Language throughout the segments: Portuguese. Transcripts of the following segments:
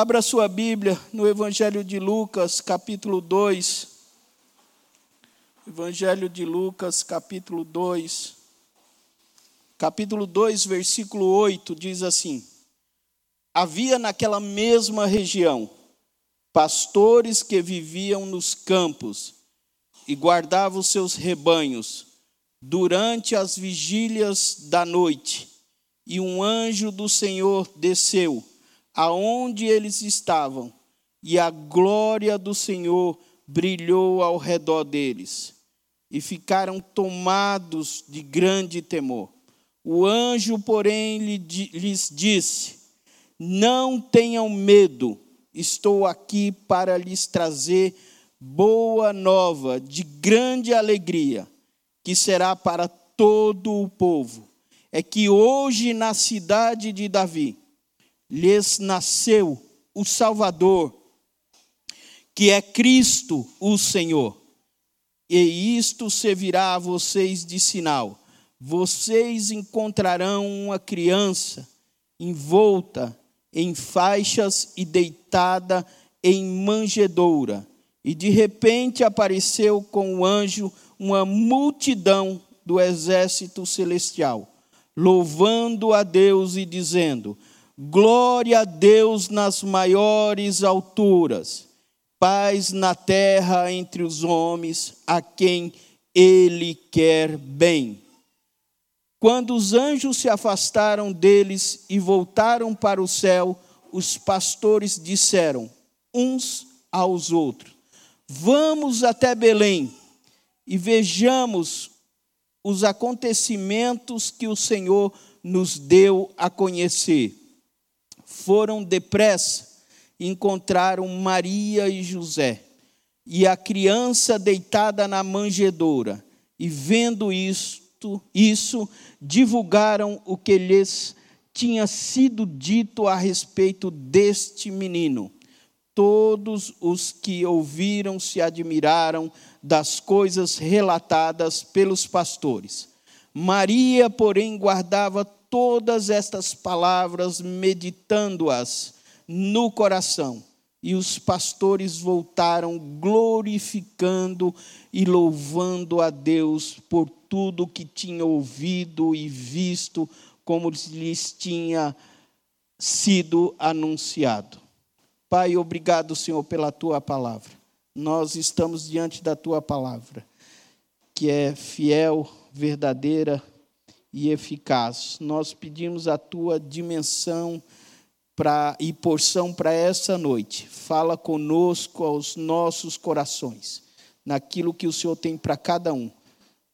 Abra sua Bíblia no Evangelho de Lucas, capítulo 2. Evangelho de Lucas, capítulo 2. Capítulo 2, versículo 8 diz assim: Havia naquela mesma região pastores que viviam nos campos e guardavam seus rebanhos durante as vigílias da noite. E um anjo do Senhor desceu aonde eles estavam, e a glória do Senhor brilhou ao redor deles, e ficaram tomados de grande temor. O anjo, porém, lhes disse: Não tenham medo, estou aqui para lhes trazer boa nova de grande alegria, que será para todo o povo. É que hoje na cidade de Davi lhes nasceu o Salvador, que é Cristo o Senhor. E isto servirá a vocês de sinal. Vocês encontrarão uma criança envolta em faixas e deitada em manjedoura. E de repente apareceu com o anjo uma multidão do exército celestial, louvando a Deus e dizendo: Glória a Deus nas maiores alturas, paz na terra entre os homens, a quem Ele quer bem. Quando os anjos se afastaram deles e voltaram para o céu, os pastores disseram uns aos outros: Vamos até Belém e vejamos os acontecimentos que o Senhor nos deu a conhecer foram depressa e encontraram Maria e José e a criança deitada na manjedoura. E vendo isto, isso, divulgaram o que lhes tinha sido dito a respeito deste menino. Todos os que ouviram se admiraram das coisas relatadas pelos pastores. Maria, porém, guardava todas estas palavras, meditando-as no coração. E os pastores voltaram glorificando e louvando a Deus por tudo que tinham ouvido e visto, como lhes tinha sido anunciado. Pai, obrigado, Senhor, pela tua palavra. Nós estamos diante da tua palavra, que é fiel, verdadeira e eficaz. Nós pedimos a tua dimensão pra, e porção para essa noite. Fala conosco aos nossos corações, naquilo que o Senhor tem para cada um.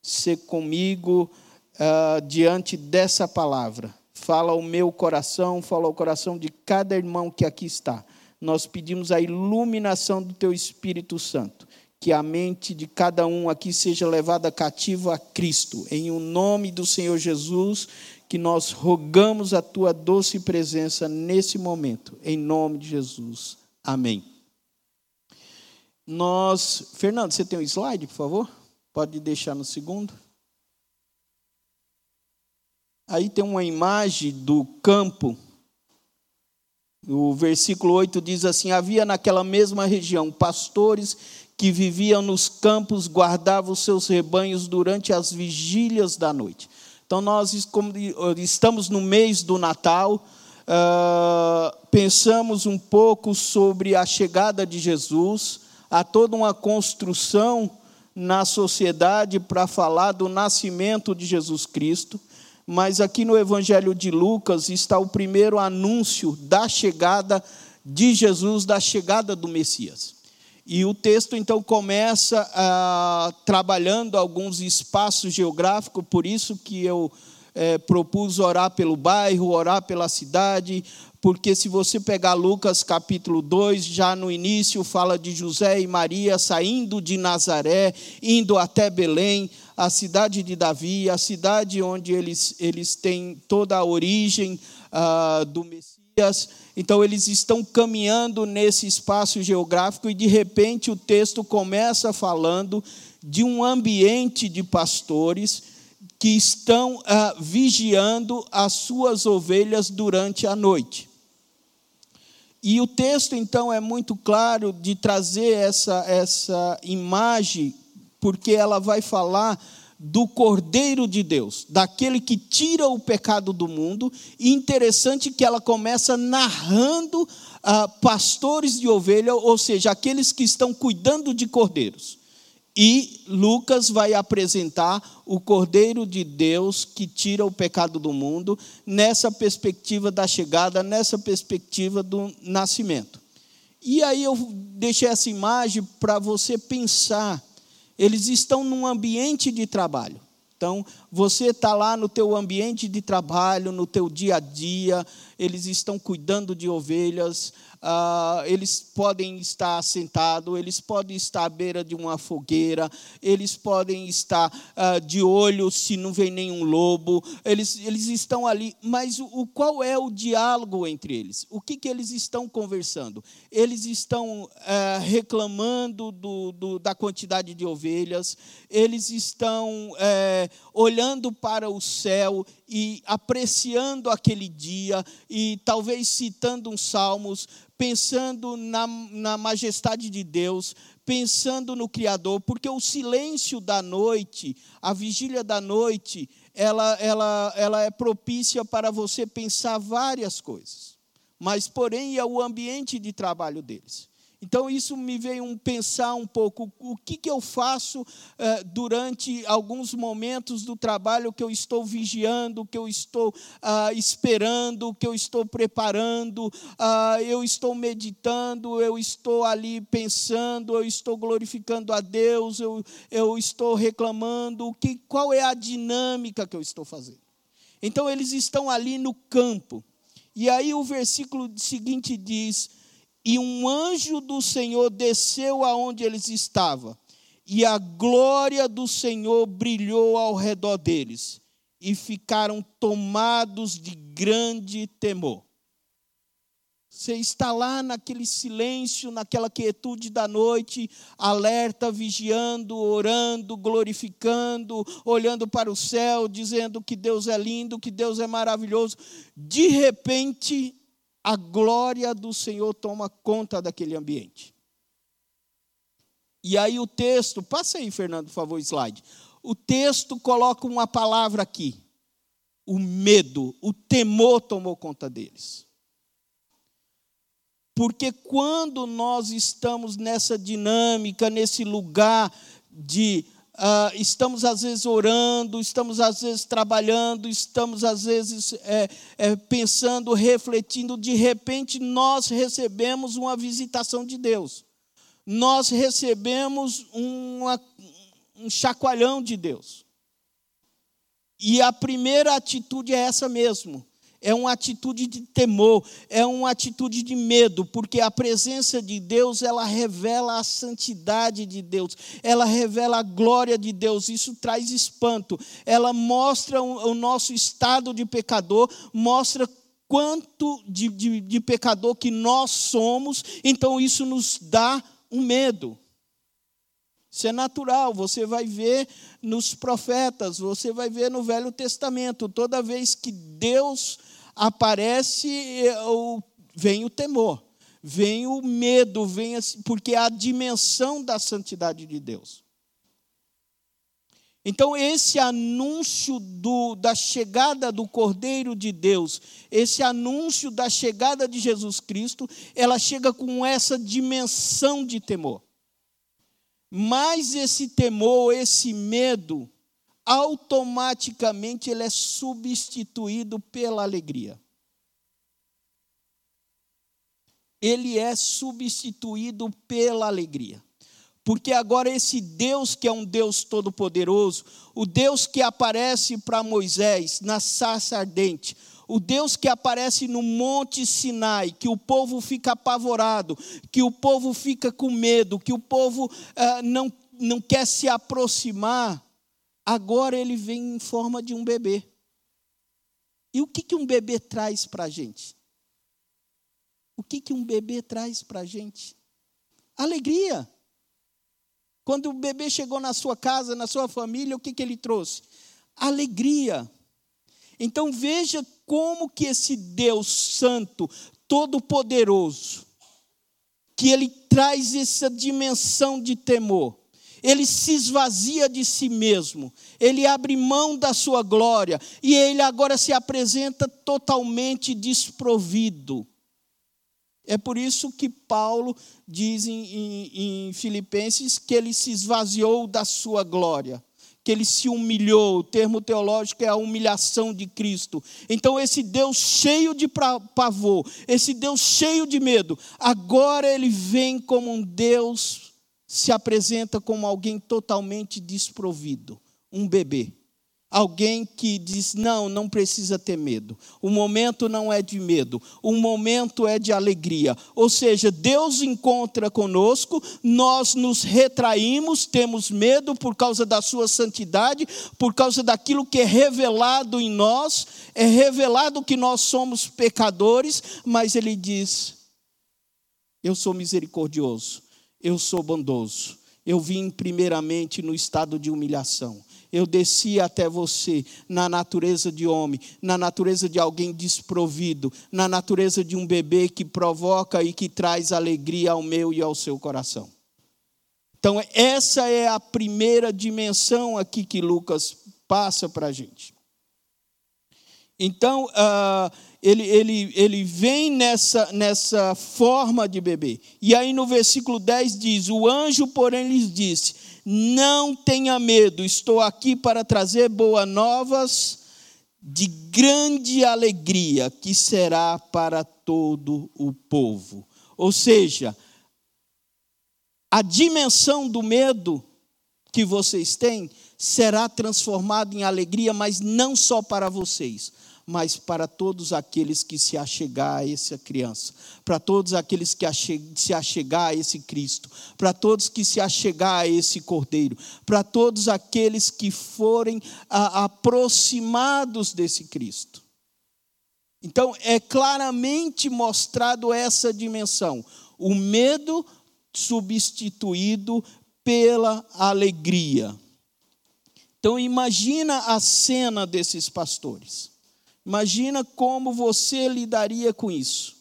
Ser comigo uh, diante dessa palavra. Fala o meu coração, fala o coração de cada irmão que aqui está. Nós pedimos a iluminação do teu Espírito Santo que a mente de cada um aqui seja levada cativo a Cristo. Em o nome do Senhor Jesus, que nós rogamos a tua doce presença nesse momento. Em nome de Jesus. Amém. Nós, Fernando, você tem um slide, por favor? Pode deixar no segundo. Aí tem uma imagem do campo. O versículo 8 diz assim: Havia naquela mesma região pastores que viviam nos campos guardavam os seus rebanhos durante as vigílias da noite. Então, nós estamos no mês do Natal, uh, pensamos um pouco sobre a chegada de Jesus, há toda uma construção na sociedade para falar do nascimento de Jesus Cristo, mas aqui no Evangelho de Lucas está o primeiro anúncio da chegada de Jesus, da chegada do Messias. E o texto então começa ah, trabalhando alguns espaços geográficos, por isso que eu é, propus orar pelo bairro, orar pela cidade, porque se você pegar Lucas capítulo 2, já no início fala de José e Maria saindo de Nazaré, indo até Belém, a cidade de Davi, a cidade onde eles, eles têm toda a origem ah, do Messias então, eles estão caminhando nesse espaço geográfico e, de repente, o texto começa falando de um ambiente de pastores que estão ah, vigiando as suas ovelhas durante a noite. E o texto, então, é muito claro de trazer essa, essa imagem, porque ela vai falar do Cordeiro de Deus, daquele que tira o pecado do mundo. E interessante que ela começa narrando ah, pastores de ovelha, ou seja, aqueles que estão cuidando de cordeiros. E Lucas vai apresentar o Cordeiro de Deus que tira o pecado do mundo, nessa perspectiva da chegada, nessa perspectiva do nascimento. E aí eu deixei essa imagem para você pensar. Eles estão num ambiente de trabalho. Então, você está lá no teu ambiente de trabalho, no teu dia a dia, eles estão cuidando de ovelhas, ah, eles podem estar sentados, eles podem estar à beira de uma fogueira, eles podem estar ah, de olho se não vem nenhum lobo, eles, eles estão ali, mas o, qual é o diálogo entre eles? O que, que eles estão conversando? Eles estão ah, reclamando do, do, da quantidade de ovelhas, eles estão eh, olhando para o céu e apreciando aquele dia, e talvez citando uns salmos, pensando na, na majestade de Deus, pensando no Criador, porque o silêncio da noite, a vigília da noite, ela, ela, ela é propícia para você pensar várias coisas. Mas, porém, é o ambiente de trabalho deles. Então, isso me veio um pensar um pouco o que, que eu faço eh, durante alguns momentos do trabalho que eu estou vigiando, que eu estou ah, esperando, que eu estou preparando, ah, eu estou meditando, eu estou ali pensando, eu estou glorificando a Deus, eu, eu estou reclamando, que, qual é a dinâmica que eu estou fazendo. Então, eles estão ali no campo. E aí, o versículo seguinte diz e um anjo do Senhor desceu aonde eles estavam, e a glória do Senhor brilhou ao redor deles, e ficaram tomados de grande temor. Você está lá naquele silêncio, naquela quietude da noite, alerta, vigiando, orando, glorificando, olhando para o céu, dizendo que Deus é lindo, que Deus é maravilhoso. De repente, a glória do Senhor toma conta daquele ambiente. E aí o texto, passa aí, Fernando, por favor, slide. O texto coloca uma palavra aqui. O medo, o temor tomou conta deles. Porque quando nós estamos nessa dinâmica, nesse lugar de Uh, estamos às vezes orando, estamos às vezes trabalhando, estamos às vezes é, é, pensando, refletindo, de repente nós recebemos uma visitação de Deus, nós recebemos uma, um chacoalhão de Deus. E a primeira atitude é essa mesmo: é uma atitude de temor, é uma atitude de medo, porque a presença de Deus, ela revela a santidade de Deus, ela revela a glória de Deus, isso traz espanto, ela mostra o nosso estado de pecador, mostra quanto de, de, de pecador que nós somos, então isso nos dá um medo. Isso é natural, você vai ver nos profetas, você vai ver no Velho Testamento, toda vez que Deus aparece, vem o temor, vem o medo, vem porque é a dimensão da santidade de Deus. Então, esse anúncio do, da chegada do Cordeiro de Deus, esse anúncio da chegada de Jesus Cristo, ela chega com essa dimensão de temor. Mas esse temor, esse medo, automaticamente ele é substituído pela alegria. Ele é substituído pela alegria. Porque agora esse Deus que é um Deus todo-poderoso, o Deus que aparece para Moisés na sarça ardente, o Deus que aparece no Monte Sinai, que o povo fica apavorado, que o povo fica com medo, que o povo ah, não, não quer se aproximar, agora ele vem em forma de um bebê. E o que, que um bebê traz para a gente? O que, que um bebê traz para a gente? Alegria. Quando o bebê chegou na sua casa, na sua família, o que, que ele trouxe? Alegria. Então veja como que esse Deus santo, todo-poderoso, que ele traz essa dimensão de temor. Ele se esvazia de si mesmo, ele abre mão da sua glória e ele agora se apresenta totalmente desprovido. É por isso que Paulo diz em, em, em Filipenses que ele se esvaziou da sua glória que ele se humilhou. O termo teológico é a humilhação de Cristo. Então, esse Deus cheio de pavor, esse Deus cheio de medo, agora ele vem como um Deus, se apresenta como alguém totalmente desprovido um bebê. Alguém que diz: não, não precisa ter medo. O momento não é de medo, o momento é de alegria. Ou seja, Deus encontra conosco, nós nos retraímos, temos medo por causa da Sua santidade, por causa daquilo que é revelado em nós, é revelado que nós somos pecadores, mas Ele diz: eu sou misericordioso, eu sou bondoso. Eu vim primeiramente no estado de humilhação eu desci até você na natureza de homem, na natureza de alguém desprovido, na natureza de um bebê que provoca e que traz alegria ao meu e ao seu coração. Então, essa é a primeira dimensão aqui que Lucas passa para a gente. Então, uh, ele, ele, ele vem nessa, nessa forma de bebê. E aí no versículo 10 diz: O anjo, porém, lhes disse: não tenha medo, estou aqui para trazer boas novas de grande alegria, que será para todo o povo. Ou seja, a dimensão do medo que vocês têm será transformada em alegria, mas não só para vocês, mas para todos aqueles que se achegar a essa criança, para todos aqueles que se achegar a esse Cristo, para todos que se achegar a esse Cordeiro, para todos aqueles que forem aproximados desse Cristo. Então, é claramente mostrado essa dimensão, o medo substituído pela alegria. Então imagina a cena desses pastores. Imagina como você lidaria com isso,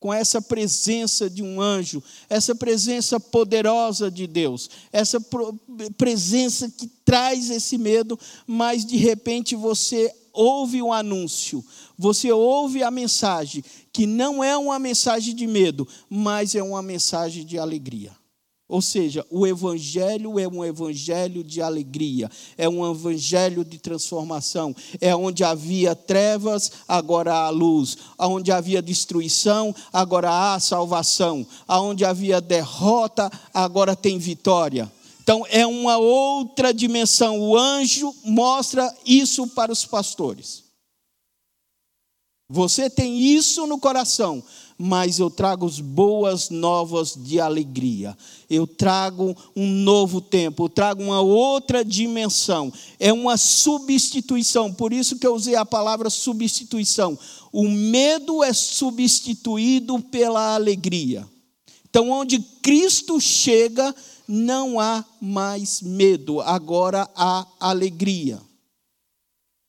com essa presença de um anjo, essa presença poderosa de Deus, essa presença que traz esse medo, mas de repente você ouve um anúncio, você ouve a mensagem, que não é uma mensagem de medo, mas é uma mensagem de alegria. Ou seja, o Evangelho é um Evangelho de alegria, é um Evangelho de transformação. É onde havia trevas, agora há luz. Onde havia destruição, agora há salvação. Onde havia derrota, agora tem vitória. Então, é uma outra dimensão. O anjo mostra isso para os pastores. Você tem isso no coração mas eu trago as boas novas de alegria. Eu trago um novo tempo, eu trago uma outra dimensão. É uma substituição, por isso que eu usei a palavra substituição. O medo é substituído pela alegria. Então, onde Cristo chega, não há mais medo, agora há alegria.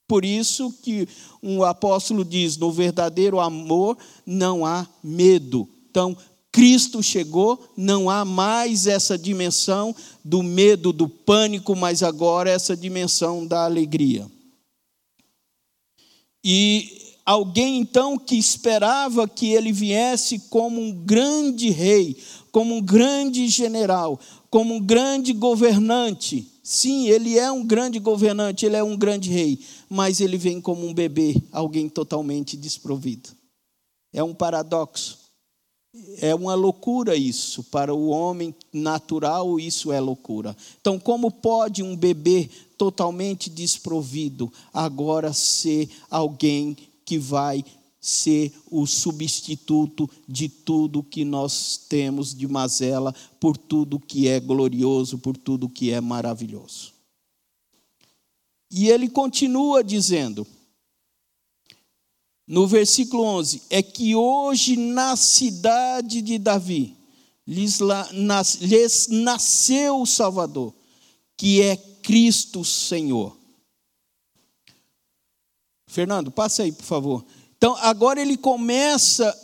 Por isso que um apóstolo diz: no verdadeiro amor não há medo. Então, Cristo chegou, não há mais essa dimensão do medo, do pânico, mas agora essa dimensão da alegria. E alguém então que esperava que ele viesse como um grande rei, como um grande general, como um grande governante, Sim, ele é um grande governante, ele é um grande rei, mas ele vem como um bebê, alguém totalmente desprovido. É um paradoxo. É uma loucura isso. Para o homem natural, isso é loucura. Então, como pode um bebê totalmente desprovido agora ser alguém que vai ser o substituto de tudo que nós temos de mazela, por tudo que é glorioso, por tudo que é maravilhoso. E ele continua dizendo, no versículo 11: é que hoje na cidade de Davi lhes, lhes nasceu o Salvador, que é Cristo Senhor. Fernando, passa aí, por favor. Então, agora ele começa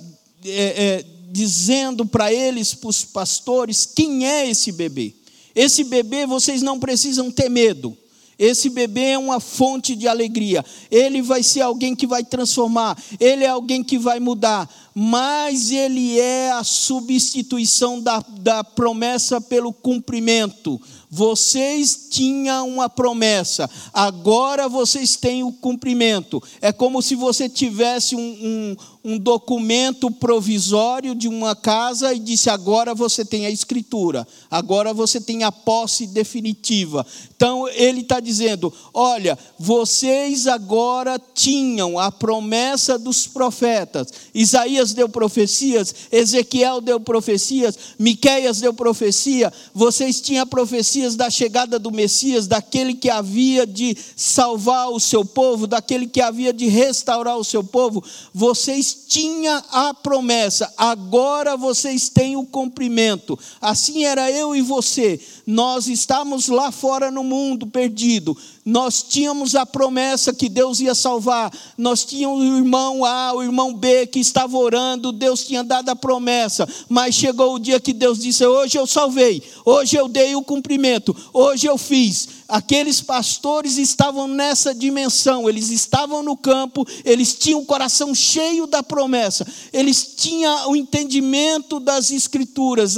é, é, dizendo para eles, para os pastores, quem é esse bebê. Esse bebê vocês não precisam ter medo. Esse bebê é uma fonte de alegria. Ele vai ser alguém que vai transformar. Ele é alguém que vai mudar. Mas ele é a substituição da, da promessa pelo cumprimento. Vocês tinham uma promessa, agora vocês têm o cumprimento. É como se você tivesse um, um, um documento provisório de uma casa e disse: agora você tem a escritura, agora você tem a posse definitiva. Então ele está dizendo: olha, vocês agora tinham a promessa dos profetas. Isaías deu profecias, Ezequiel deu profecias, Miqueias deu profecia. Vocês tinham profecias da chegada do Messias, daquele que havia de salvar o seu povo, daquele que havia de restaurar o seu povo. Vocês tinha a promessa, agora vocês têm o cumprimento. Assim era eu e você. Nós estávamos lá fora no mundo perdido. Nós tínhamos a promessa que Deus ia salvar. Nós tínhamos o irmão A, o irmão B que estava orando, Deus tinha dado a promessa. Mas chegou o dia que Deus disse: "Hoje eu salvei. Hoje eu dei o cumprimento. Hoje eu fiz aqueles pastores estavam nessa dimensão, eles estavam no campo, eles tinham o coração cheio da promessa, eles tinham o entendimento das escrituras,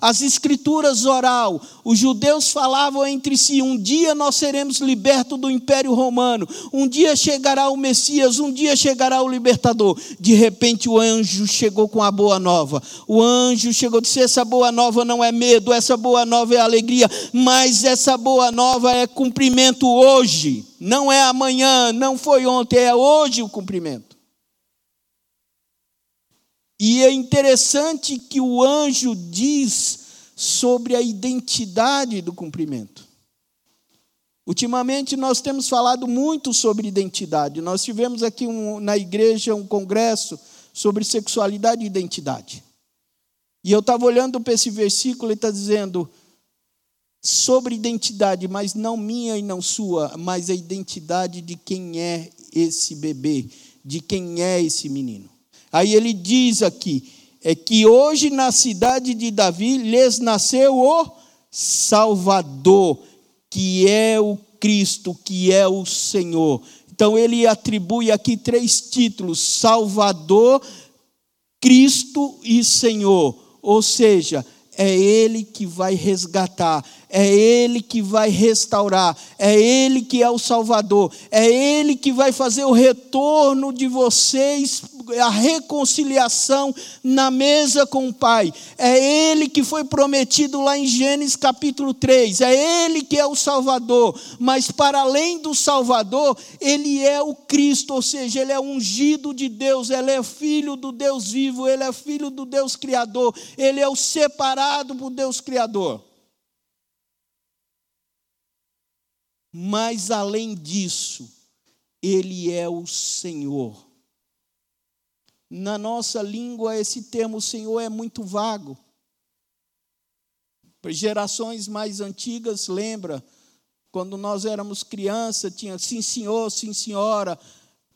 as escrituras oral. Os judeus falavam entre si: um dia nós seremos libertos do império romano, um dia chegará o Messias, um dia chegará o libertador. De repente o anjo chegou com a boa nova. O anjo chegou e disse: essa boa nova não é medo, essa boa nova é alegria, mas essa boa nova é cumprimento hoje, não é amanhã, não foi ontem, é hoje o cumprimento. E é interessante que o anjo diz sobre a identidade do cumprimento. Ultimamente nós temos falado muito sobre identidade. Nós tivemos aqui um, na igreja um congresso sobre sexualidade e identidade. E eu estava olhando para esse versículo e está dizendo: sobre identidade, mas não minha e não sua, mas a identidade de quem é esse bebê, de quem é esse menino. Aí ele diz aqui, é que hoje na cidade de Davi lhes nasceu o Salvador, que é o Cristo, que é o Senhor. Então ele atribui aqui três títulos: Salvador, Cristo e Senhor. Ou seja, é Ele que vai resgatar, é Ele que vai restaurar, é Ele que é o Salvador, é Ele que vai fazer o retorno de vocês, a reconciliação na mesa com o Pai. É Ele que foi prometido lá em Gênesis capítulo 3, é Ele que é o Salvador, mas para além do Salvador, Ele é o Cristo, ou seja, Ele é ungido de Deus, Ele é filho do Deus vivo, Ele é filho do Deus Criador, Ele é o separado por Deus Criador. Mas além disso, Ele é o Senhor. Na nossa língua, esse termo Senhor é muito vago. Gerações mais antigas lembra quando nós éramos criança, tinha sim senhor, sim senhora,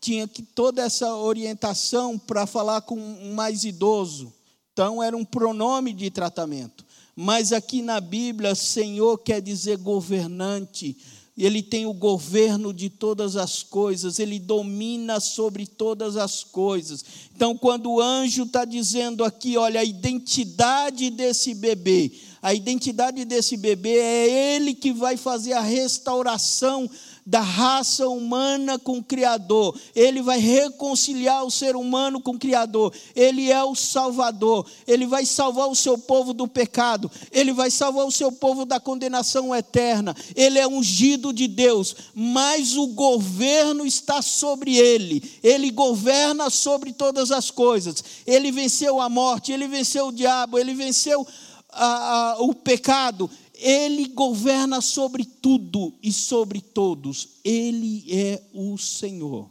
tinha que toda essa orientação para falar com um mais idoso. Então era um pronome de tratamento. Mas aqui na Bíblia, Senhor quer dizer governante, ele tem o governo de todas as coisas, ele domina sobre todas as coisas. Então, quando o anjo está dizendo aqui, olha, a identidade desse bebê, a identidade desse bebê é ele que vai fazer a restauração da raça humana com o Criador. Ele vai reconciliar o ser humano com o Criador. Ele é o Salvador. Ele vai salvar o seu povo do pecado. Ele vai salvar o seu povo da condenação eterna. Ele é ungido de Deus, mas o governo está sobre ele. Ele governa sobre todas as coisas. Ele venceu a morte, ele venceu o diabo, ele venceu a, a, o pecado ele governa sobre tudo e sobre todos. Ele é o Senhor.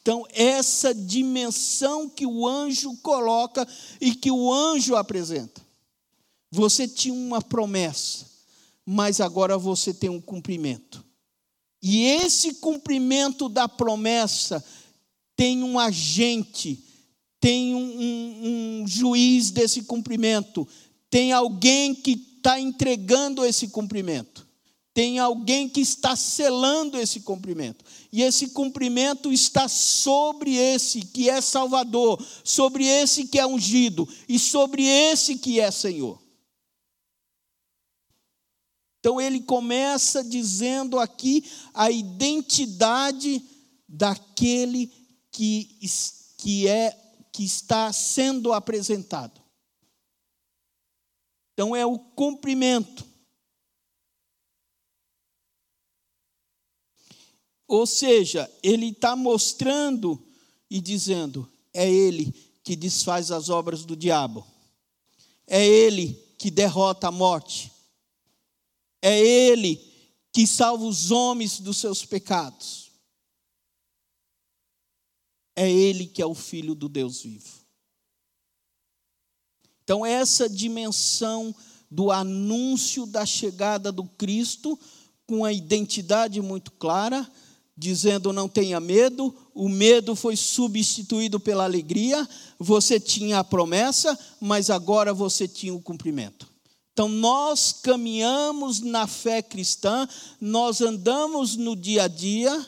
Então, essa dimensão que o anjo coloca e que o anjo apresenta. Você tinha uma promessa, mas agora você tem um cumprimento. E esse cumprimento da promessa tem um agente, tem um, um, um juiz desse cumprimento, tem alguém que está entregando esse cumprimento, tem alguém que está selando esse cumprimento, e esse cumprimento está sobre esse que é Salvador, sobre esse que é ungido, e sobre esse que é Senhor. Então ele começa dizendo aqui a identidade daquele que, que é que está sendo apresentado. Então é o cumprimento. Ou seja, ele está mostrando e dizendo: é ele que desfaz as obras do diabo, é ele que derrota a morte, é Ele que salva os homens dos seus pecados. É Ele que é o Filho do Deus vivo. Então, essa dimensão do anúncio da chegada do Cristo, com a identidade muito clara, dizendo não tenha medo, o medo foi substituído pela alegria, você tinha a promessa, mas agora você tinha o cumprimento. Então, nós caminhamos na fé cristã, nós andamos no dia a dia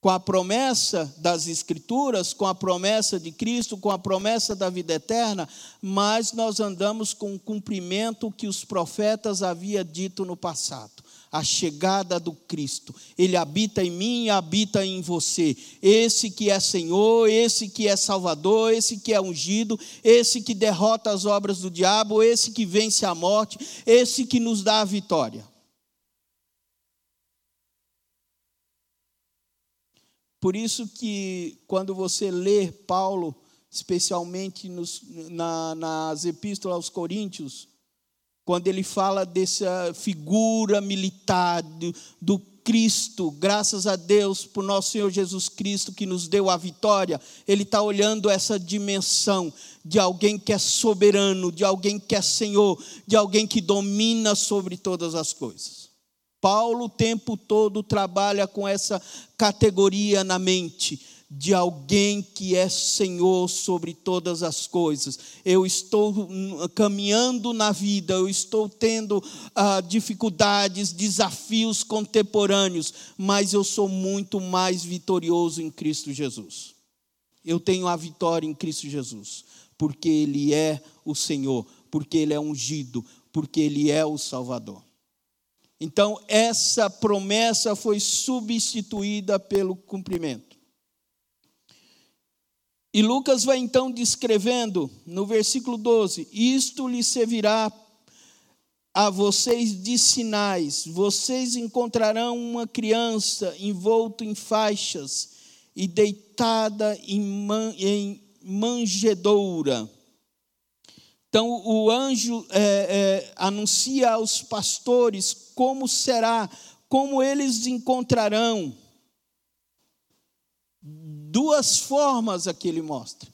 com a promessa das Escrituras, com a promessa de Cristo, com a promessa da vida eterna, mas nós andamos com o cumprimento que os profetas haviam dito no passado a chegada do Cristo. Ele habita em mim e habita em você. Esse que é Senhor, esse que é Salvador, esse que é ungido, esse que derrota as obras do diabo, esse que vence a morte, esse que nos dá a vitória. Por isso que quando você lê Paulo, especialmente nos, na, nas epístolas aos Coríntios, quando ele fala dessa figura militar do, do Cristo, graças a Deus por nosso Senhor Jesus Cristo que nos deu a vitória, ele está olhando essa dimensão de alguém que é soberano, de alguém que é Senhor, de alguém que domina sobre todas as coisas. Paulo o tempo todo trabalha com essa categoria na mente de alguém que é Senhor sobre todas as coisas. Eu estou caminhando na vida, eu estou tendo ah, dificuldades, desafios contemporâneos, mas eu sou muito mais vitorioso em Cristo Jesus. Eu tenho a vitória em Cristo Jesus, porque Ele é o Senhor, porque Ele é ungido, porque Ele é o Salvador. Então, essa promessa foi substituída pelo cumprimento. E Lucas vai então descrevendo no versículo 12: Isto lhe servirá a vocês de sinais. Vocês encontrarão uma criança envolta em faixas e deitada em, man, em manjedoura. Então o anjo é, é, anuncia aos pastores como será, como eles encontrarão duas formas aqui ele mostra.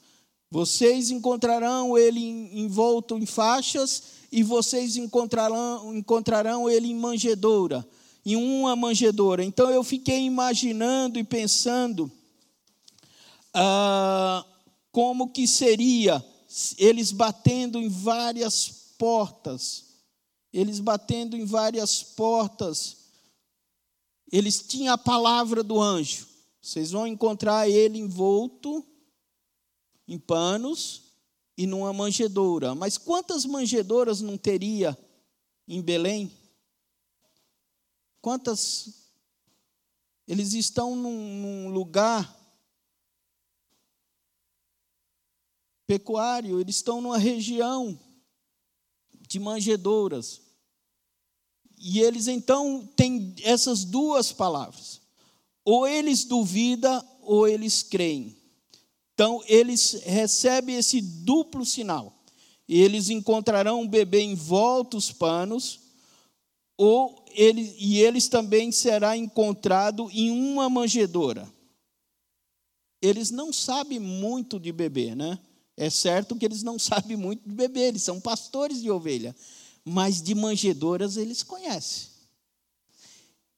Vocês encontrarão ele envolto em faixas e vocês encontrarão, encontrarão ele em manjedoura, em uma manjedoura. Então eu fiquei imaginando e pensando ah, como que seria eles batendo em várias portas, eles batendo em várias portas. Eles tinham a palavra do anjo. Vocês vão encontrar ele envolto em panos e numa manjedoura. Mas quantas manjedouras não teria em Belém? Quantas? Eles estão num, num lugar pecuário, eles estão numa região de manjedouras. E eles então têm essas duas palavras. Ou eles duvidam ou eles creem. Então, eles recebem esse duplo sinal. Eles encontrarão um bebê envolto os panos, ou ele, e eles também será encontrado em uma manjedoura. Eles não sabem muito de bebê, né? É certo que eles não sabem muito de bebê, eles são pastores de ovelha, mas de manjedouras eles conhecem.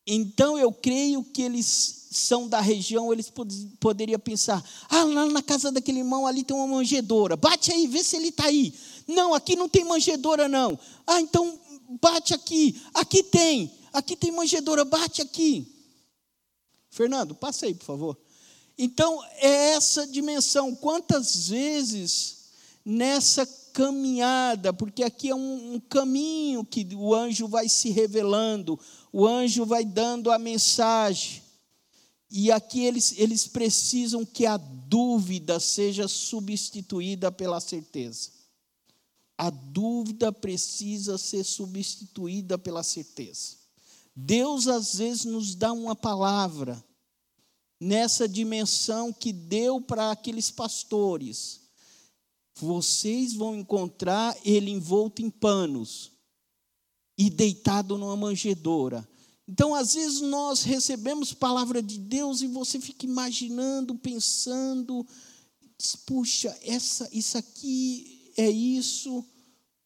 Então eu creio que eles são da região, eles pod poderiam pensar: ah, lá na casa daquele irmão ali tem uma manjedora, bate aí, vê se ele está aí. Não, aqui não tem manjedora, não. Ah, então bate aqui, aqui tem, aqui tem manjedora, bate aqui. Fernando, passa aí, por favor. Então, é essa dimensão. Quantas vezes nessa caminhada, porque aqui é um, um, caminho que o anjo vai se revelando, o anjo vai dando a mensagem. E aqui eles, eles precisam que a dúvida seja substituída pela certeza. A dúvida precisa ser substituída pela certeza. Deus às vezes nos dá uma palavra nessa dimensão que deu para aqueles pastores. Vocês vão encontrar ele envolto em panos e deitado numa manjedoura. Então, às vezes, nós recebemos palavra de Deus e você fica imaginando, pensando, diz, puxa, essa, isso aqui é isso,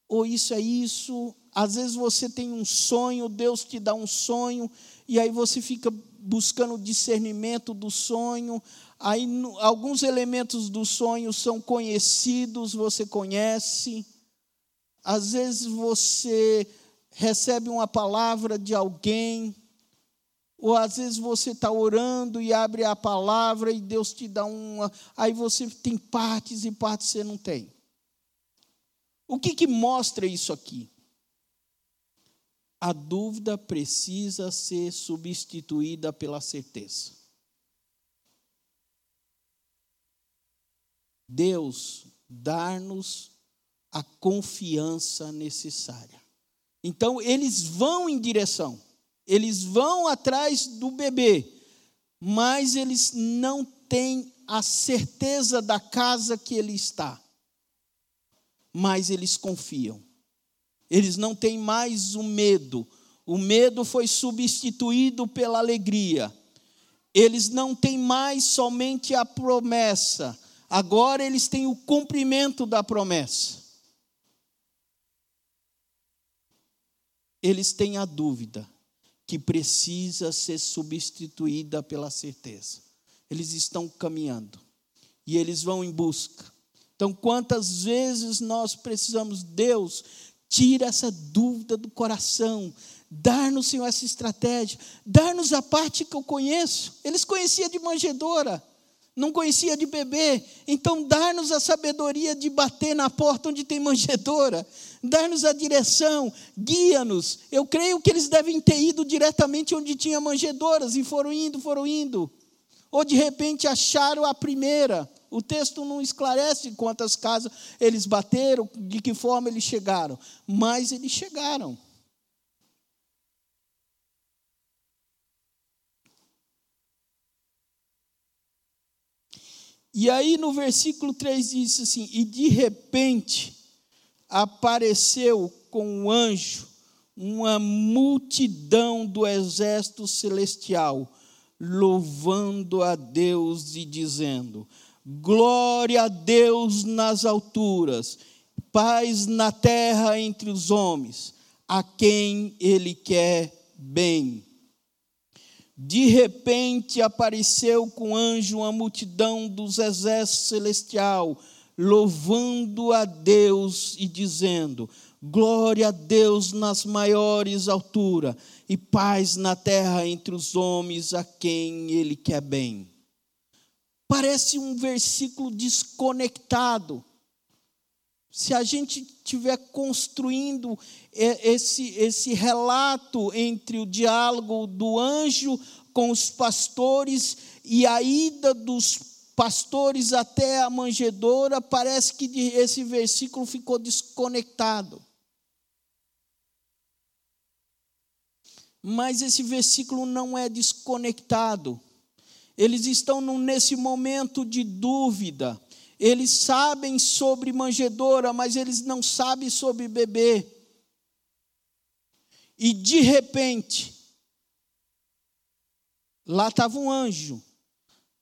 ou isso é isso. Às vezes você tem um sonho, Deus te dá um sonho, e aí você fica buscando discernimento do sonho. Aí alguns elementos do sonho são conhecidos, você conhece. Às vezes você recebe uma palavra de alguém, ou às vezes você está orando e abre a palavra e Deus te dá uma. Aí você tem partes e partes você não tem. O que, que mostra isso aqui? A dúvida precisa ser substituída pela certeza. Deus dar-nos a confiança necessária. Então, eles vão em direção, eles vão atrás do bebê, mas eles não têm a certeza da casa que ele está, mas eles confiam. Eles não têm mais o medo, o medo foi substituído pela alegria. Eles não têm mais somente a promessa, agora eles têm o cumprimento da promessa. eles têm a dúvida que precisa ser substituída pela certeza. Eles estão caminhando e eles vão em busca. Então, quantas vezes nós precisamos, Deus, tira essa dúvida do coração, dar-nos, Senhor, essa estratégia, dar-nos a parte que eu conheço. Eles conheciam de manjedora, não conhecia de bebê, então dar-nos a sabedoria de bater na porta onde tem manjedoura, dar-nos a direção, guia-nos. Eu creio que eles devem ter ido diretamente onde tinha manjedouras e foram indo, foram indo. Ou de repente acharam a primeira. O texto não esclarece quantas casas eles bateram, de que forma eles chegaram, mas eles chegaram. E aí no versículo 3 diz assim: E de repente apareceu com um anjo uma multidão do exército celestial, louvando a Deus e dizendo: Glória a Deus nas alturas, paz na terra entre os homens, a quem Ele quer bem. De repente apareceu com anjo uma multidão dos exércitos celestial, louvando a Deus e dizendo: Glória a Deus nas maiores alturas e paz na terra entre os homens a quem Ele quer bem. Parece um versículo desconectado. Se a gente estiver construindo esse, esse relato entre o diálogo do anjo com os pastores e a ida dos pastores até a manjedoura, parece que esse versículo ficou desconectado. Mas esse versículo não é desconectado. Eles estão nesse momento de dúvida eles sabem sobre manjedoura, mas eles não sabem sobre bebê. E de repente, lá estava um anjo,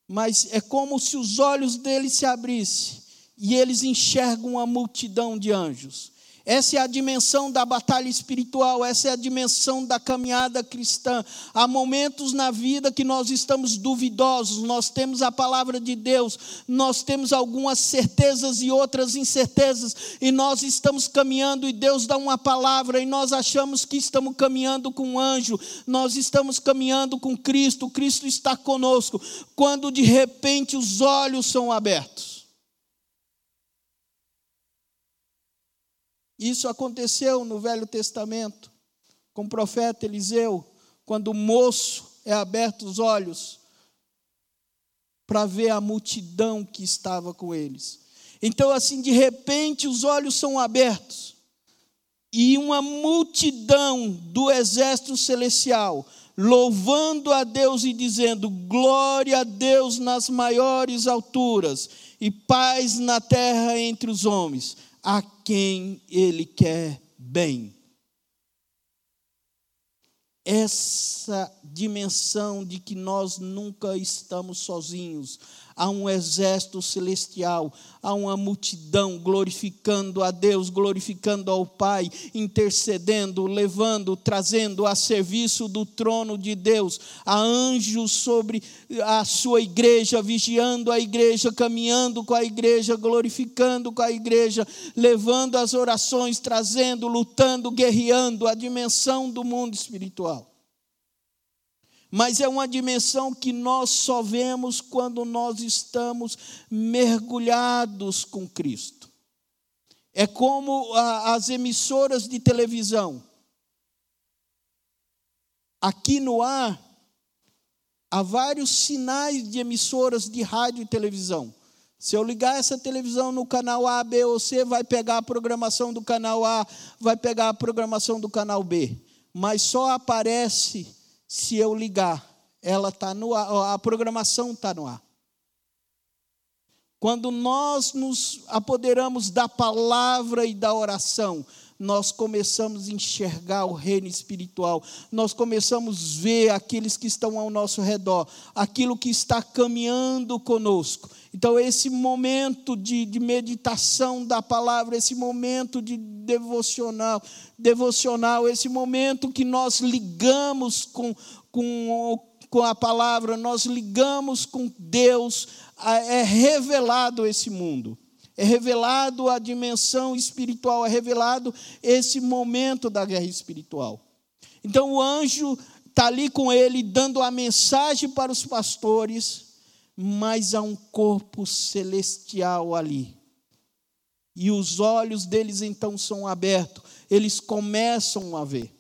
mas é como se os olhos deles se abrissem e eles enxergam uma multidão de anjos. Essa é a dimensão da batalha espiritual, essa é a dimensão da caminhada cristã. Há momentos na vida que nós estamos duvidosos, nós temos a palavra de Deus, nós temos algumas certezas e outras incertezas, e nós estamos caminhando e Deus dá uma palavra e nós achamos que estamos caminhando com um anjo, nós estamos caminhando com Cristo, Cristo está conosco, quando de repente os olhos são abertos. Isso aconteceu no Velho Testamento com o profeta Eliseu, quando o moço é aberto os olhos para ver a multidão que estava com eles. Então, assim, de repente, os olhos são abertos e uma multidão do exército celestial, louvando a Deus e dizendo: Glória a Deus nas maiores alturas e paz na terra entre os homens a quem Ele quer bem. Essa dimensão de que nós nunca estamos sozinhos, há um exército celestial, há uma multidão glorificando a Deus, glorificando ao Pai, intercedendo, levando, trazendo a serviço do trono de Deus, há anjos sobre a sua igreja, vigiando a igreja, caminhando com a igreja, glorificando com a igreja, levando as orações, trazendo, lutando, guerreando a dimensão do mundo espiritual mas é uma dimensão que nós só vemos quando nós estamos mergulhados com Cristo. É como a, as emissoras de televisão. Aqui no ar, há vários sinais de emissoras de rádio e televisão. Se eu ligar essa televisão no canal A, B ou C, vai pegar a programação do canal A, vai pegar a programação do canal B. Mas só aparece se eu ligar, ela está no ar, a programação está no ar. Quando nós nos apoderamos da palavra e da oração, nós começamos a enxergar o reino espiritual, nós começamos a ver aqueles que estão ao nosso redor, aquilo que está caminhando conosco. Então, esse momento de, de meditação da palavra, esse momento de devocional, devocional, esse momento que nós ligamos com, com, com a palavra, nós ligamos com Deus, é revelado esse mundo é revelado a dimensão espiritual, é revelado esse momento da guerra espiritual. Então o anjo está ali com ele, dando a mensagem para os pastores, mas há um corpo celestial ali. E os olhos deles então são abertos, eles começam a ver.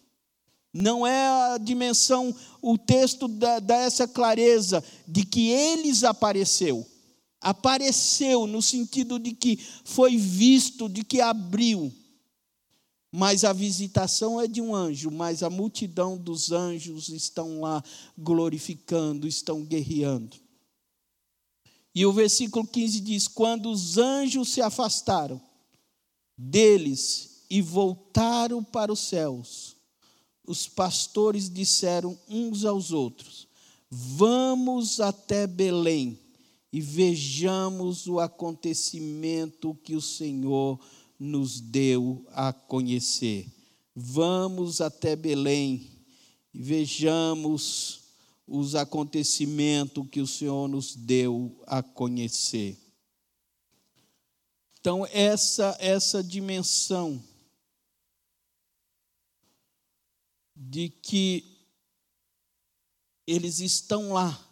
Não é a dimensão, o texto dá, dá essa clareza de que eles apareceu apareceu no sentido de que foi visto, de que abriu. Mas a visitação é de um anjo, mas a multidão dos anjos estão lá glorificando, estão guerreando. E o versículo 15 diz: Quando os anjos se afastaram deles e voltaram para os céus, os pastores disseram uns aos outros: Vamos até Belém e vejamos o acontecimento que o Senhor nos deu a conhecer. Vamos até Belém e vejamos os acontecimentos que o Senhor nos deu a conhecer. Então, essa, essa dimensão de que eles estão lá,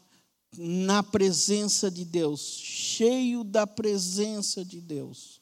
na presença de Deus, cheio da presença de Deus.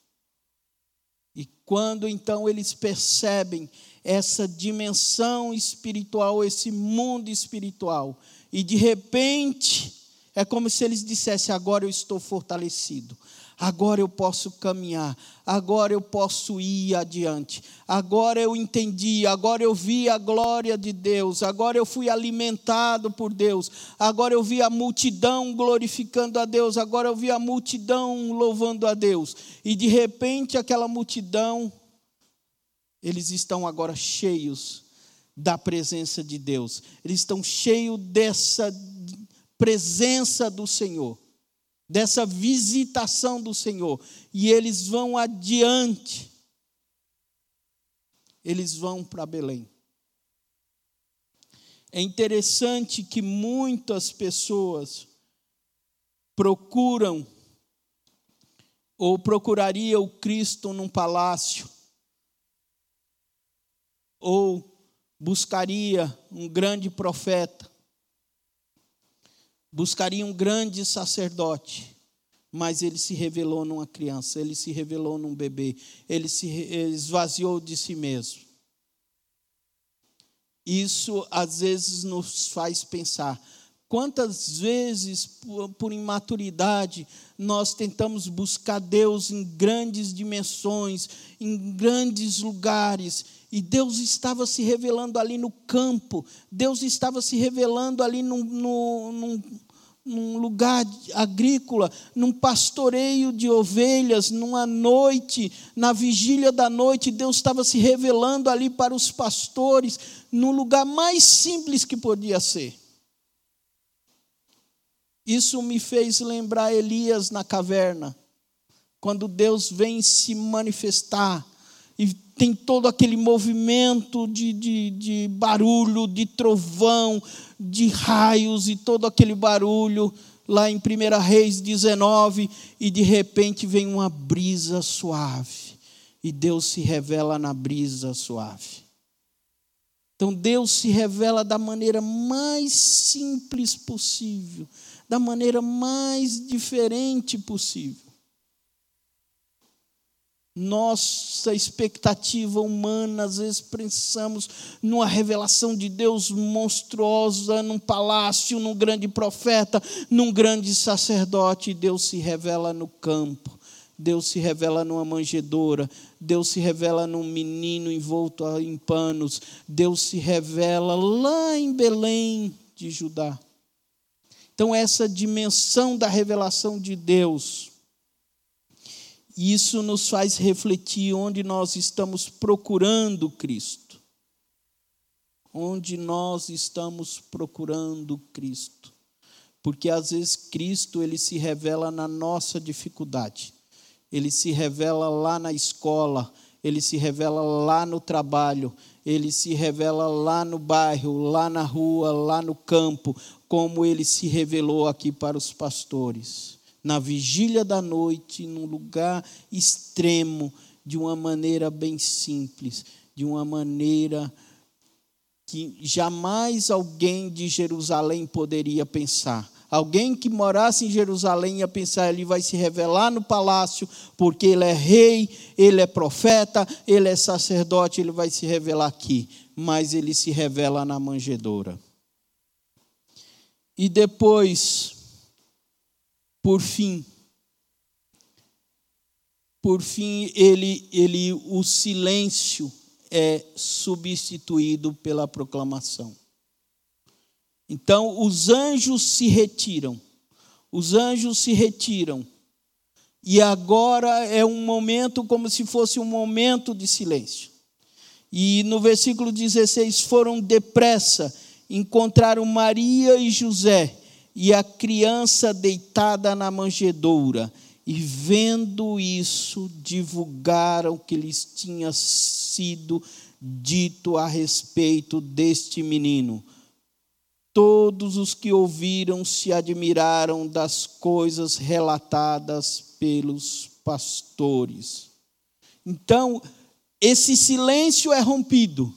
E quando então eles percebem essa dimensão espiritual, esse mundo espiritual, e de repente é como se eles dissessem: agora eu estou fortalecido, agora eu posso caminhar, agora eu posso ir adiante, agora eu entendi, agora eu vi a glória de Deus, agora eu fui alimentado por Deus, agora eu vi a multidão glorificando a Deus, agora eu vi a multidão louvando a Deus, e de repente aquela multidão, eles estão agora cheios da presença de Deus, eles estão cheios dessa presença do Senhor dessa visitação do Senhor, e eles vão adiante. eles vão para Belém. É interessante que muitas pessoas procuram ou procuraria o Cristo num palácio, ou buscaria um grande profeta, buscaria um grande sacerdote, mas ele se revelou numa criança, ele se revelou num bebê, ele se esvaziou de si mesmo. Isso às vezes nos faz pensar, Quantas vezes, por, imaturidade, nós tentamos buscar Deus em grandes dimensões, em grandes lugares, e Deus estava se revelando ali no campo, Deus estava se revelando ali num, num, num lugar agrícola, num pastoreio de ovelhas, numa noite, na vigília da noite, Deus estava se revelando ali para os pastores, no lugar mais simples que podia ser. Isso me fez lembrar Elias na caverna, quando Deus vem se manifestar e tem todo aquele movimento de, de, de barulho, de trovão, de raios e todo aquele barulho lá em 1 Reis 19, e de repente vem uma brisa suave, e Deus se revela na brisa suave. Então Deus se revela da maneira mais simples possível da maneira mais diferente possível. Nossa expectativa humana, às vezes pensamos numa revelação de Deus monstruosa, num palácio, num grande profeta, num grande sacerdote. Deus se revela no campo, Deus se revela numa manjedoura, Deus se revela num menino envolto em panos, Deus se revela lá em Belém de Judá. Então, essa dimensão da revelação de Deus, isso nos faz refletir onde nós estamos procurando Cristo. Onde nós estamos procurando Cristo. Porque às vezes Cristo ele se revela na nossa dificuldade. Ele se revela lá na escola, ele se revela lá no trabalho, ele se revela lá no bairro, lá na rua, lá no campo, como ele se revelou aqui para os pastores. Na vigília da noite, num lugar extremo, de uma maneira bem simples, de uma maneira que jamais alguém de Jerusalém poderia pensar. Alguém que morasse em Jerusalém ia pensar, ele vai se revelar no palácio, porque ele é rei, ele é profeta, ele é sacerdote, ele vai se revelar aqui. Mas ele se revela na manjedoura. E depois, por fim, por fim, ele, ele, o silêncio é substituído pela proclamação. Então, os anjos se retiram. Os anjos se retiram. E agora é um momento como se fosse um momento de silêncio. E no versículo 16: foram depressa, encontraram Maria e José e a criança deitada na manjedoura. E vendo isso, divulgaram que lhes tinha sido dito a respeito deste menino. Todos os que ouviram se admiraram das coisas relatadas pelos pastores. Então, esse silêncio é rompido.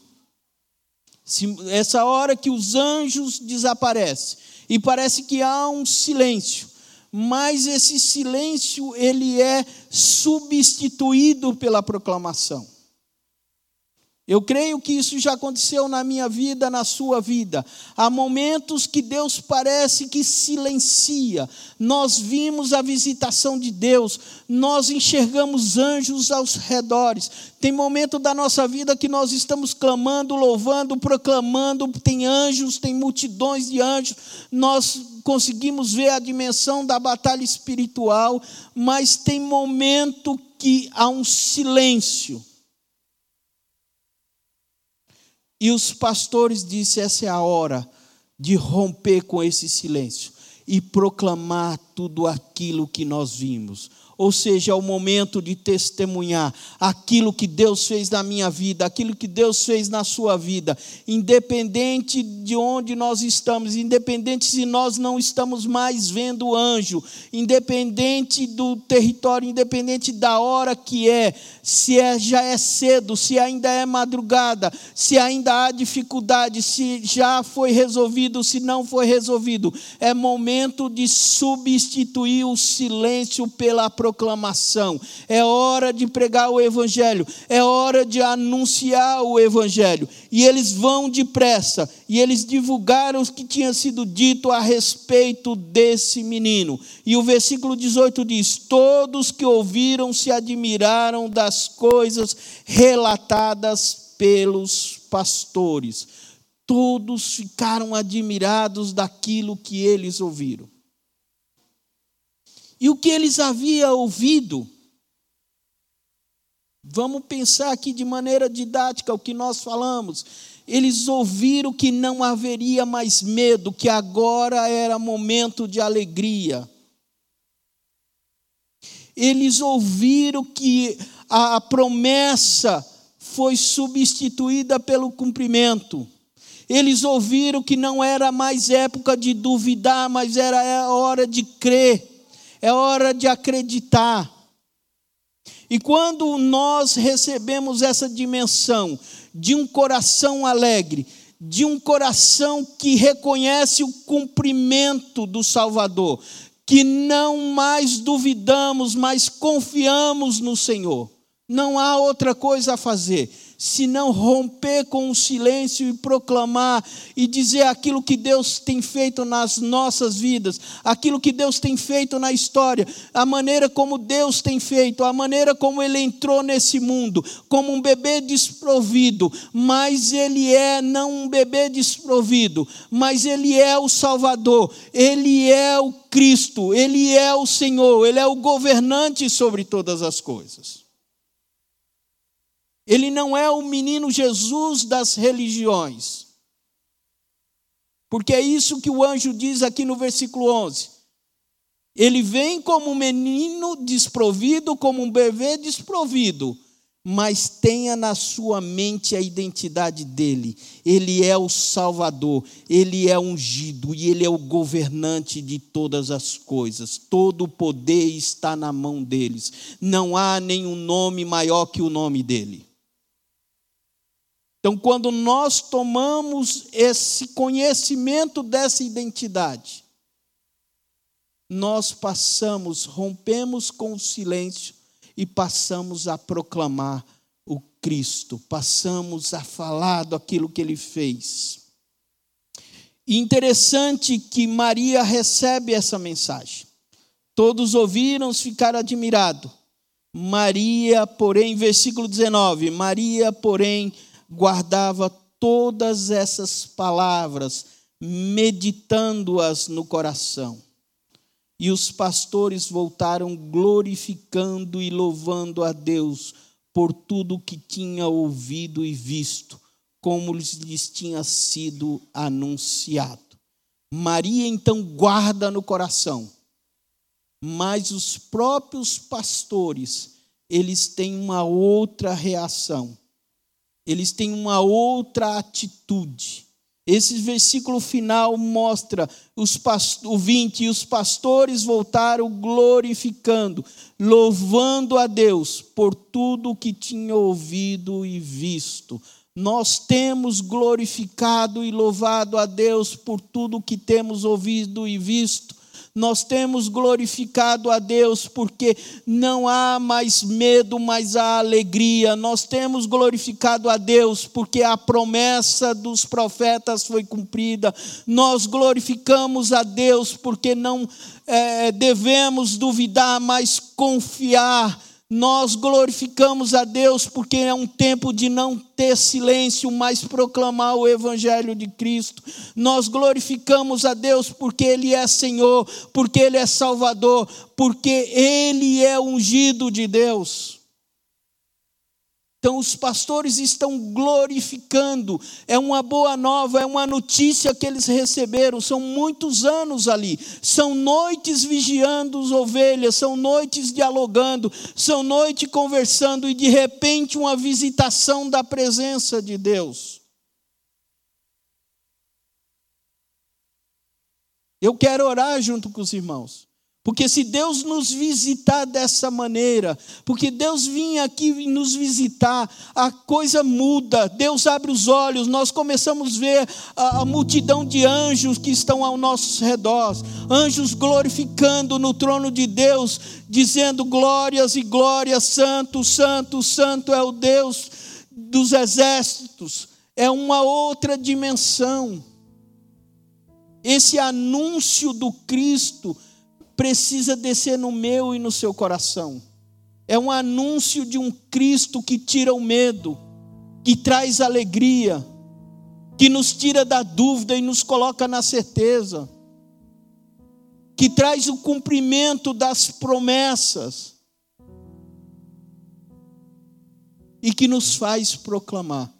Essa hora que os anjos desaparecem e parece que há um silêncio, mas esse silêncio ele é substituído pela proclamação. Eu creio que isso já aconteceu na minha vida, na sua vida. Há momentos que Deus parece que silencia. Nós vimos a visitação de Deus, nós enxergamos anjos aos redores. Tem momento da nossa vida que nós estamos clamando, louvando, proclamando, tem anjos, tem multidões de anjos. Nós conseguimos ver a dimensão da batalha espiritual, mas tem momento que há um silêncio e os pastores disseram: essa é a hora de romper com esse silêncio e proclamar tudo aquilo que nós vimos ou seja, é o momento de testemunhar aquilo que Deus fez na minha vida, aquilo que Deus fez na sua vida, independente de onde nós estamos, independente se nós não estamos mais vendo anjo, independente do território, independente da hora que é, se é, já é cedo, se ainda é madrugada, se ainda há dificuldade, se já foi resolvido, se não foi resolvido, é momento de substituir o silêncio pela proclamação proclamação, é hora de pregar o Evangelho, é hora de anunciar o Evangelho. E eles vão depressa, e eles divulgaram o que tinha sido dito a respeito desse menino. E o versículo 18 diz: Todos que ouviram se admiraram das coisas relatadas pelos pastores. Todos ficaram admirados daquilo que eles ouviram. E o que eles haviam ouvido, vamos pensar aqui de maneira didática o que nós falamos. Eles ouviram que não haveria mais medo, que agora era momento de alegria. Eles ouviram que a promessa foi substituída pelo cumprimento. Eles ouviram que não era mais época de duvidar, mas era hora de crer é hora de acreditar. E quando nós recebemos essa dimensão de um coração alegre, de um coração que reconhece o cumprimento do Salvador, que não mais duvidamos, mas confiamos no Senhor, não há outra coisa a fazer se não romper com o silêncio e proclamar e dizer aquilo que Deus tem feito nas nossas vidas, aquilo que Deus tem feito na história, a maneira como Deus tem feito, a maneira como Ele entrou nesse mundo, como um bebê desprovido, mas Ele é não um bebê desprovido, mas Ele é o Salvador, Ele é o Cristo, Ele é o Senhor, Ele é o governante sobre todas as coisas. Ele não é o menino Jesus das religiões. Porque é isso que o anjo diz aqui no versículo 11. Ele vem como um menino desprovido, como um bebê desprovido, mas tenha na sua mente a identidade dele. Ele é o Salvador, ele é ungido e ele é o governante de todas as coisas. Todo o poder está na mão deles. Não há nenhum nome maior que o nome dele. Então, quando nós tomamos esse conhecimento dessa identidade, nós passamos, rompemos com o silêncio e passamos a proclamar o Cristo, passamos a falar daquilo que ele fez. Interessante que Maria recebe essa mensagem. Todos ouviram, ficaram admirados. Maria, porém, versículo 19: Maria, porém, guardava todas essas palavras, meditando-as no coração. E os pastores voltaram glorificando e louvando a Deus por tudo o que tinha ouvido e visto, como lhes tinha sido anunciado. Maria então guarda no coração, mas os próprios pastores, eles têm uma outra reação eles têm uma outra atitude. Esse versículo final mostra os o 20, e os pastores voltaram glorificando, louvando a Deus por tudo o que tinham ouvido e visto. Nós temos glorificado e louvado a Deus por tudo o que temos ouvido e visto nós temos glorificado a Deus porque não há mais medo, mas há alegria. Nós temos glorificado a Deus porque a promessa dos profetas foi cumprida. Nós glorificamos a Deus porque não é, devemos duvidar, mas confiar nós glorificamos a Deus porque é um tempo de não ter silêncio, mas proclamar o Evangelho de Cristo. Nós glorificamos a Deus porque Ele é Senhor, porque Ele é Salvador, porque Ele é ungido de Deus. Então, os pastores estão glorificando, é uma boa nova, é uma notícia que eles receberam. São muitos anos ali, são noites vigiando as ovelhas, são noites dialogando, são noites conversando, e de repente, uma visitação da presença de Deus. Eu quero orar junto com os irmãos. Porque se Deus nos visitar dessa maneira, porque Deus vinha aqui nos visitar, a coisa muda, Deus abre os olhos, nós começamos a ver a, a multidão de anjos que estão ao nosso redor, anjos glorificando no trono de Deus, dizendo glórias e glórias, santo, santo, santo é o Deus dos exércitos, é uma outra dimensão. Esse anúncio do Cristo precisa descer no meu e no seu coração. É um anúncio de um Cristo que tira o medo, que traz alegria, que nos tira da dúvida e nos coloca na certeza, que traz o cumprimento das promessas e que nos faz proclamar